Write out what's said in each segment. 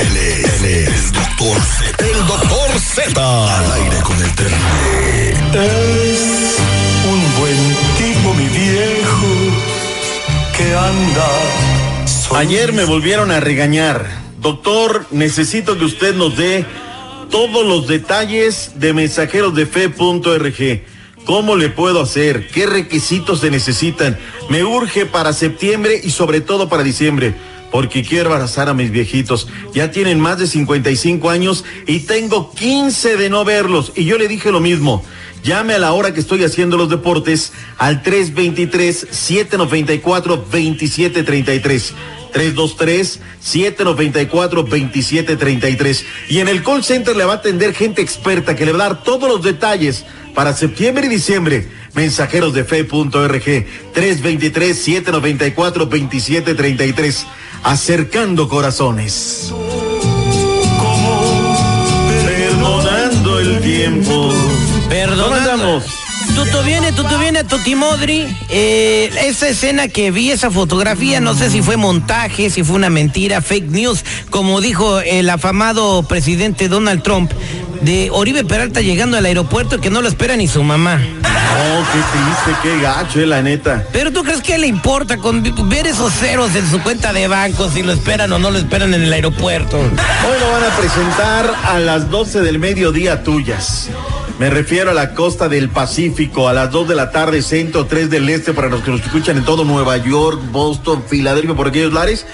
Él es, él es el doctor Z. El doctor Z. Al aire con el terrible. Es un buen tipo, mi viejo, que anda. Ayer me volvieron a regañar. Doctor, necesito que usted nos dé todos los detalles de mensajeros de fe.org. ¿Cómo le puedo hacer? ¿Qué requisitos se necesitan? Me urge para septiembre y sobre todo para diciembre. Porque quiero abrazar a mis viejitos. Ya tienen más de 55 años y tengo 15 de no verlos. Y yo le dije lo mismo. Llame a la hora que estoy haciendo los deportes al 323-794-2733. 323-794-2733. Y en el call center le va a atender gente experta que le va a dar todos los detalles para septiembre y diciembre. Mensajeros de fe.org 323-794-2733. Acercando corazones. Perdonando el tiempo. Perdonando. ¿Cómo andamos? Tuto viene, tuto viene, Tuti Modri. Eh, esa escena que vi, esa fotografía, no sé si fue montaje, si fue una mentira, fake news, como dijo el afamado presidente Donald Trump, de Oribe Peralta llegando al aeropuerto que no lo espera ni su mamá. Oh, qué triste, qué gacho, eh, la neta. Pero tú crees que le importa con ver esos ceros en su cuenta de banco, si lo esperan o no lo esperan en el aeropuerto. Hoy lo van a presentar a las 12 del mediodía tuyas. Me refiero a la costa del Pacífico, a las 2 de la tarde, centro, 3 del este, para los que nos escuchan en todo Nueva York, Boston, Filadelfia, por aquellos lares,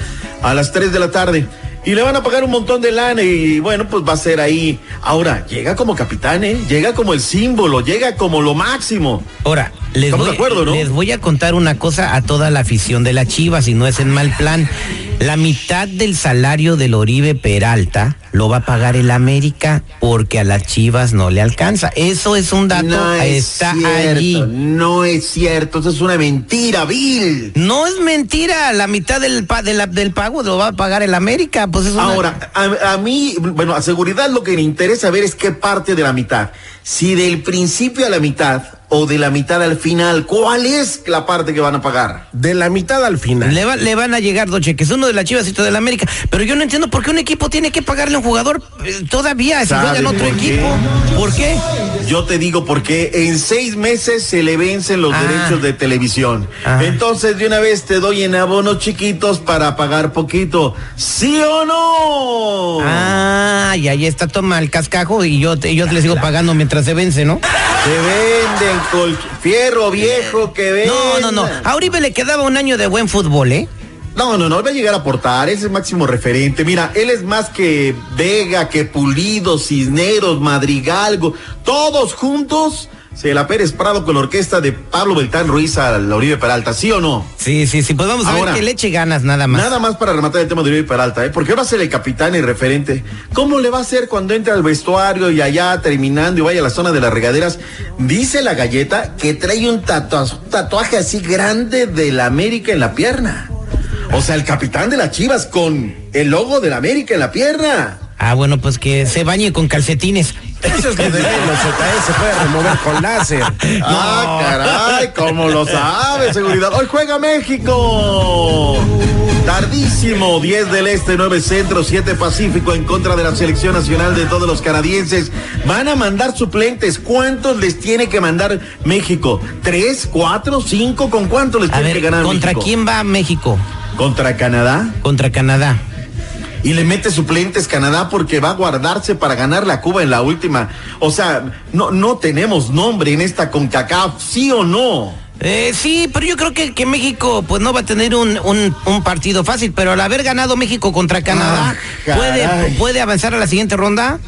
a las 3 de la tarde. Y le van a pagar un montón de lana y bueno, pues va a ser ahí. Ahora, llega como capitán, ¿eh? Llega como el símbolo, llega como lo máximo. Ahora, les Estamos voy, de acuerdo, ¿no? les voy a contar una cosa a toda la afición de la Chivas, si no es en mal plan. La mitad del salario del Oribe Peralta lo va a pagar el América porque a las Chivas no le alcanza. Eso es un dato, No es está cierto, allí. no es cierto, eso es una mentira, Bill. No es mentira, la mitad del, pa- de la- del pago lo va a pagar el América. Pues es una- Ahora, a, a mí, bueno, a seguridad lo que me interesa ver es qué parte de la mitad. Si del principio a la mitad o de la mitad al final, ¿cuál es la parte que van a pagar? De la mitad al final. Le, va- le van a llegar dos cheques, uno de las Chivas y otro de la América. Pero yo no entiendo por qué un equipo tiene que pagarle a un jugador eh, todavía si ¿Sabe juega en otro equipo. ¿Por qué? Yo te digo porque en seis meses se le vencen los Ah. derechos de televisión. Ah. Entonces de una vez te doy en abonos chiquitos para pagar poquito. ¿Sí o no? Ah, y ahí está, toma el cascajo y yo, te- yo le sigo pagando mientras se vence, ¿no? Que venden col- fierro viejo, que venden. No, no, no. A Uribe le quedaba un año de buen fútbol, ¿eh? No, no, no, él va a llegar a aportar, es el máximo referente. Mira, él es más que Vega, que Pulido, Cisneros, Madrigalgo, todos juntos. Se la Pérez Prado con la orquesta de Pablo Beltán Ruiz a la Oribe Peralta, ¿sí o no? Sí, sí, sí. Pues vamos a Ahora, ver que le eche ganas nada más. Nada más para rematar el tema de Oribe Peralta, ¿eh? Porque va a ser el capitán y referente. ¿Cómo le va a hacer cuando entre al vestuario y allá terminando y vaya a la zona de las regaderas? Dice la galleta que trae un tatua- tatuaje así grande de la América en la pierna. O sea, el capitán de las Chivas con el logo de la América en la pierna. Ah, bueno, pues que se bañe con calcetines. Eso es lo de menos, se puede remover con láser. Ah, caray, ¿cómo lo sabe, seguridad? Hoy juega México. Tardísimo, 10 del Este, 9 Centro, 7 Pacífico en contra de la selección nacional de todos los canadienses. Van a mandar suplentes. ¿Cuántos les tiene que mandar México? ¿Tres, cuatro, cinco? ¿Con cuánto les A tiene ver, que ganar ¿contra México? quién va México? ¿Contra Canadá? Contra Canadá. y le mete suplentes Canadá porque va a guardarse para ganar la Cuba en la última. O sea, no, no tenemos nombre en esta CONCACAF, ¿sí o no? Eh, sí, pero yo creo que, que México pues no va a tener un, un, un partido fácil, pero al haber ganado México contra Canadá, Ah, ¿puede. ¿puede avanzar a la siguiente ronda?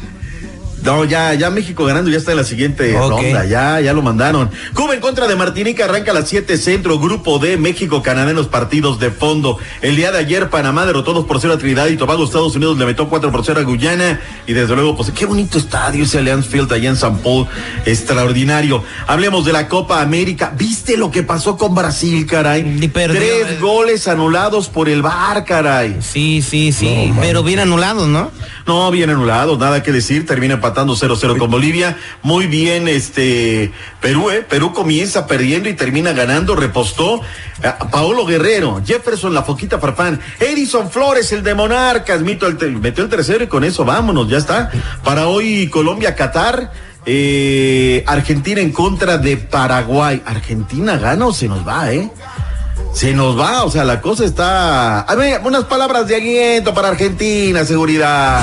No, ya, ya México ganando, ya está en la siguiente ronda, ya, ya lo mandaron. Cuba en contra de Martinica arranca a las 7 centro, grupo D, México, Canadá en los partidos de fondo. El día de ayer Panamá derrotó 2 por 0 a Trinidad y Tobago, Estados Unidos le metió 4 por 0 a Guyana y desde luego, pues qué bonito estadio ese Allianz Field allá en San Paul, extraordinario. Hablemos de la Copa América. ¿Viste lo que pasó con Brasil, caray? Perdió, Tres eh. goles anulados por el VAR, caray. Sí, sí, sí, pero bien anulados, ¿no? No, bien anulado, nada que decir, termina empatando 0-0 con Bolivia. Muy bien, este, Perú, ¿eh? Perú comienza perdiendo y termina ganando, repostó a Paolo Guerrero, Jefferson La Foquita Farfán, Edison Flores, el de Monarcas, mito el metió el tercero y con eso vámonos, ya está. Para hoy Colombia, Qatar, eh, Argentina en contra de Paraguay. Argentina gana o se nos va, ¿eh? Se nos va, o sea, la cosa está. A ver, unas palabras de aliento para Argentina, seguridad.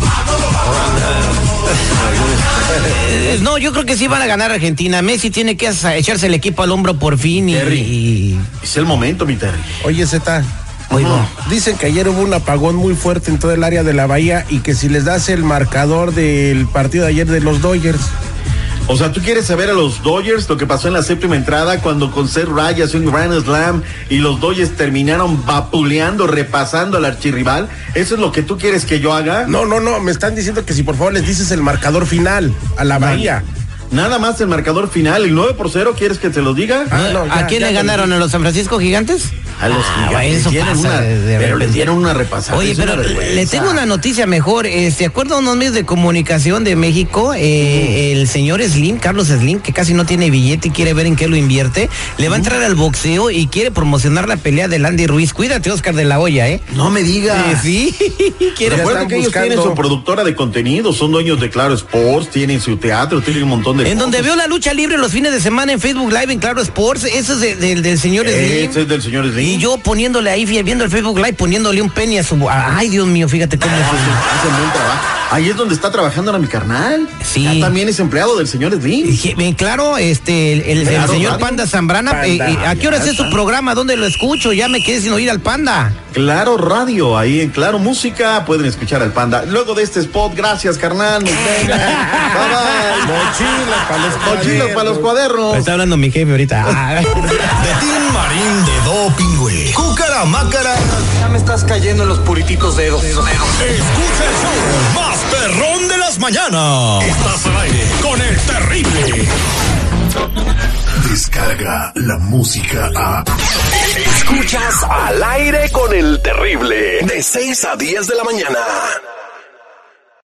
No, yo creo que sí van a ganar Argentina. Messi tiene que echarse el equipo al hombro por fin y... Terry. y- Es el momento, mi Terry. Oye, Z. Oigo. Dicen que ayer hubo un apagón muy fuerte en todo el área de la bahía y que si les das el marcador del partido de ayer de los Dodgers. O sea, ¿tú quieres saber a los Dodgers lo que pasó en la séptima entrada cuando con Seth Rayas un Grand Slam y los Dodgers terminaron vapuleando, repasando al archirrival? ¿Eso es lo que tú quieres que yo haga? No, no, no, me están diciendo que si por favor les dices el marcador final a la bahía. Nada más el marcador final, el 9 por 0, ¿quieres que te lo diga? Ah, no, ¿A quién ya le ganaron? ¿A los San Francisco Gigantes? A los Ah, gigantes. eso dieron pasa una- de- de pero les dieron una repasada. Oye, pero le tengo una noticia mejor. Eh, ¿Se acuerdan unos medios de comunicación de México? Eh, El señor Slim, Carlos Slim, que casi no tiene billete y quiere ver en qué lo invierte, le va a entrar al boxeo y quiere promocionar la pelea de Landy Ruiz. Cuídate, Oscar de la Hoya, ¿eh? No me digas. Eh, sí, quiere. Que ellos buscando- tienen su productora de contenido, son dueños de Claro Sports, tienen su teatro, tienen un montón de En donde veo la lucha libre los fines de semana en Facebook Live en Claro Sports, eso es de- del- del señor Slim. Ese es del señor Slim. Y yo poniéndole ahí, viendo el Facebook Live, poniéndole un penny a su... Ay, Dios mío, fíjate cómo... Hacen buen trabajo. Ahí es donde está trabajando ahora mi carnal. Sí. Ya también es empleado del señor Slim. Bien claro, este, el, el- el Claro, señor radio. Panda Zambrana, Panda, eh, eh, ¿a qué hora es su programa? ¿Dónde lo escucho? Ya me quedé sin oír al Panda. Claro Radio, ahí en Claro Música pueden escuchar al panda. Luego de este spot, gracias carnal. Nos. Bye bye. Mochila para los Mochilas para los cuadernos. Está hablando mi jefe ahorita. Ah. De Tin Marín de Doping, güey. Cúcara Mácara. Ya me estás cayendo en los purititos dedos. Escucha el show más perrón de las mañanas. Estás al aire con el terrible. Descarga la música a. Escuchas al aire con el terrible. De 6 a 10 de la mañana.